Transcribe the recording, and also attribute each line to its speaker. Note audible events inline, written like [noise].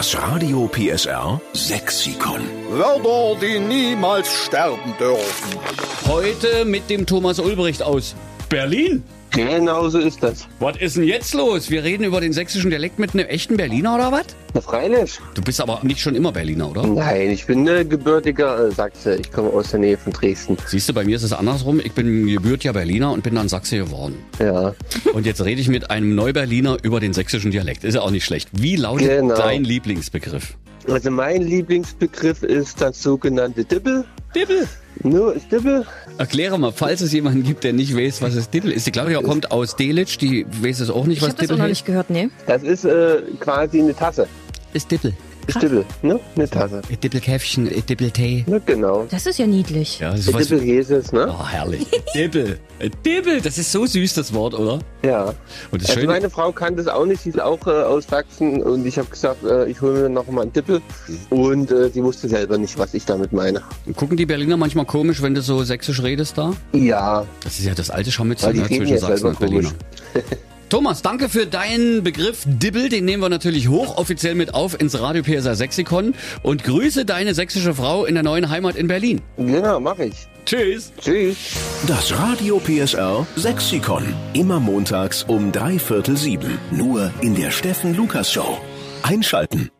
Speaker 1: Das Radio PSR Sexikon.
Speaker 2: Wörter, die niemals sterben dürfen.
Speaker 3: Heute mit dem Thomas Ulbricht aus Berlin.
Speaker 4: Genau so ist das.
Speaker 3: Was ist denn jetzt los? Wir reden über den sächsischen Dialekt mit einem echten Berliner oder was?
Speaker 4: Na, freilich.
Speaker 3: Du bist aber nicht schon immer Berliner, oder?
Speaker 4: Nein, ich bin äh, gebürtiger äh, Sachse. Ich komme aus der Nähe von Dresden.
Speaker 3: Siehst du, bei mir ist es andersrum. Ich bin gebürtiger Berliner und bin dann Sachse geworden.
Speaker 4: Ja.
Speaker 3: Und jetzt rede ich mit einem Neuberliner über den sächsischen Dialekt. Ist ja auch nicht schlecht. Wie lautet
Speaker 4: Genau.
Speaker 3: dein Lieblingsbegriff?
Speaker 4: Also mein Lieblingsbegriff ist das sogenannte Dippel.
Speaker 3: Dibbel.
Speaker 4: Nur ist Dippel.
Speaker 3: Erkläre mal, falls es jemanden gibt, der nicht weiß, was es Dibbel ist. Die Claudia kommt aus Delitzsch, die weiß es auch nicht,
Speaker 5: Ich
Speaker 3: was
Speaker 5: habe das auch noch nicht gehört, nee.
Speaker 4: Das ist äh, quasi eine Tasse.
Speaker 3: Ist Dibbel.
Speaker 4: Ist Dippel, ne? Eine Tasse.
Speaker 3: Ein Dibbeltee.
Speaker 4: Ne, genau.
Speaker 5: Das ist ja niedlich.
Speaker 3: Ja, sowas.
Speaker 4: Dippel Häses, ne?
Speaker 3: Oh, herrlich. Dibbel. Ein Dibbel, das ist so süß, das Wort, oder?
Speaker 4: Ja.
Speaker 3: Und das
Speaker 4: Also
Speaker 3: Schöne,
Speaker 4: meine Frau kann das auch nicht, sie ist auch äh, aus Sachsen und ich habe gesagt, äh, ich hole mir noch mal einen Dippel und äh, sie wusste selber nicht, was ich damit meine.
Speaker 3: gucken die Berliner manchmal komisch, wenn du so sächsisch redest da?
Speaker 4: Ja,
Speaker 3: Das ist ja das alte Scharmützel ne, zwischen Sachsen und Berliner. [laughs] Thomas, danke für deinen Begriff Dibbel. Den nehmen wir natürlich hochoffiziell mit auf ins Radio PSR Sexikon und grüße deine sächsische Frau in der neuen Heimat in Berlin.
Speaker 4: Genau, mache ich.
Speaker 3: Tschüss.
Speaker 4: Tschüss.
Speaker 1: Das Radio PSR Sexikon. Immer montags um drei Viertel sieben. Nur in der Steffen Lukas Show. Einschalten.